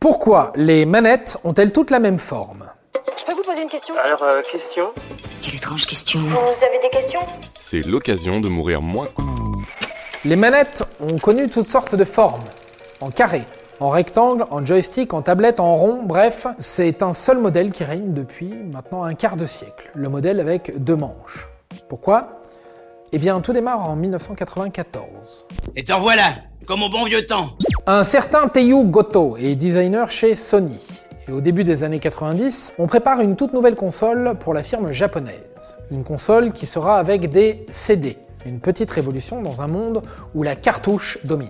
Pourquoi les manettes ont-elles toutes la même forme? Je peux vous poser une question? Alors, euh, question? Quelle étrange question. Vous avez des questions? C'est l'occasion de mourir moins. Les manettes ont connu toutes sortes de formes. En carré, en rectangle, en joystick, en tablette, en rond, bref, c'est un seul modèle qui règne depuis maintenant un quart de siècle. Le modèle avec deux manches. Pourquoi? Eh bien, tout démarre en 1994. Et te revoilà, comme au bon vieux temps. Un certain Teiyu Goto est designer chez Sony. Et au début des années 90, on prépare une toute nouvelle console pour la firme japonaise. Une console qui sera avec des CD. Une petite révolution dans un monde où la cartouche domine.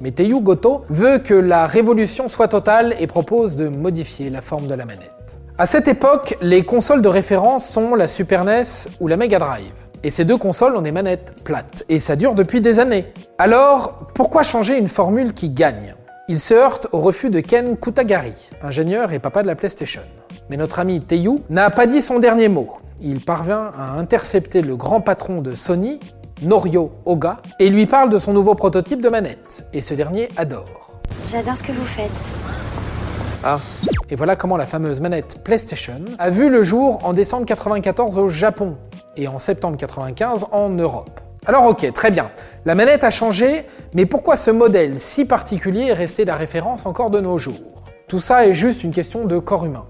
Mais Teiyu Goto veut que la révolution soit totale et propose de modifier la forme de la manette. À cette époque, les consoles de référence sont la Super NES ou la Mega Drive. Et ces deux consoles ont des manettes plates. Et ça dure depuis des années. Alors, pourquoi changer une formule qui gagne? Il se heurte au refus de Ken Kutagari, ingénieur et papa de la PlayStation. Mais notre ami Teiyu n'a pas dit son dernier mot. Il parvient à intercepter le grand patron de Sony, Norio Oga, et lui parle de son nouveau prototype de manette. Et ce dernier adore. J'adore ce que vous faites. Et voilà comment la fameuse manette PlayStation a vu le jour en décembre 94 au Japon et en septembre 95 en Europe. Alors ok, très bien, la manette a changé, mais pourquoi ce modèle si particulier est resté la référence encore de nos jours? Tout ça est juste une question de corps humain.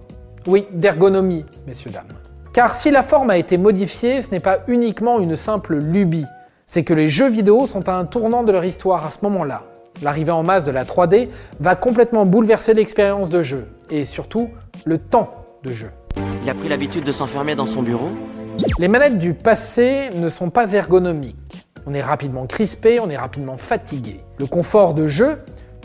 Oui, d'ergonomie, messieurs, dames. Car si la forme a été modifiée, ce n'est pas uniquement une simple lubie, c'est que les jeux vidéo sont à un tournant de leur histoire à ce moment-là. L'arrivée en masse de la 3D va complètement bouleverser l'expérience de jeu, et surtout le temps de jeu. Il a pris l'habitude de s'enfermer dans son bureau Les manettes du passé ne sont pas ergonomiques. On est rapidement crispé, on est rapidement fatigué. Le confort de jeu,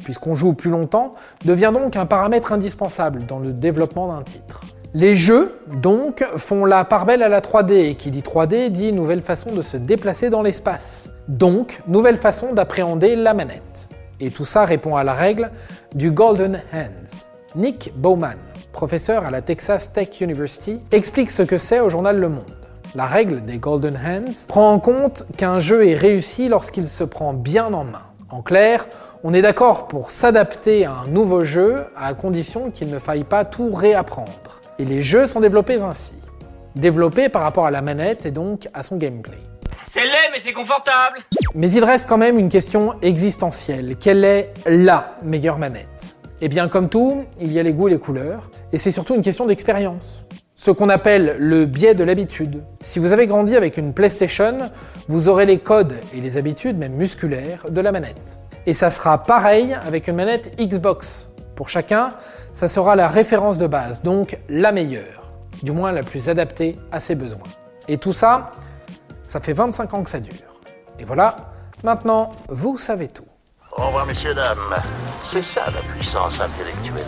puisqu'on joue plus longtemps, devient donc un paramètre indispensable dans le développement d'un titre. Les jeux, donc, font la part belle à la 3D, et qui dit 3D dit nouvelle façon de se déplacer dans l'espace. Donc, nouvelle façon d'appréhender la manette. Et tout ça répond à la règle du Golden Hands. Nick Bowman, professeur à la Texas Tech University, explique ce que c'est au journal Le Monde. La règle des Golden Hands prend en compte qu'un jeu est réussi lorsqu'il se prend bien en main. En clair, on est d'accord pour s'adapter à un nouveau jeu à condition qu'il ne faille pas tout réapprendre. Et les jeux sont développés ainsi. Développés par rapport à la manette et donc à son gameplay. C'est laid, mais c'est confortable. Mais il reste quand même une question existentielle. Quelle est LA meilleure manette? Eh bien, comme tout, il y a les goûts et les couleurs, et c'est surtout une question d'expérience. Ce qu'on appelle le biais de l'habitude. Si vous avez grandi avec une PlayStation, vous aurez les codes et les habitudes, même musculaires, de la manette. Et ça sera pareil avec une manette Xbox. Pour chacun, ça sera la référence de base, donc la meilleure, du moins la plus adaptée à ses besoins. Et tout ça, ça fait 25 ans que ça dure. Et voilà, maintenant, vous savez tout. Au revoir, messieurs, dames. C'est ça la puissance intellectuelle.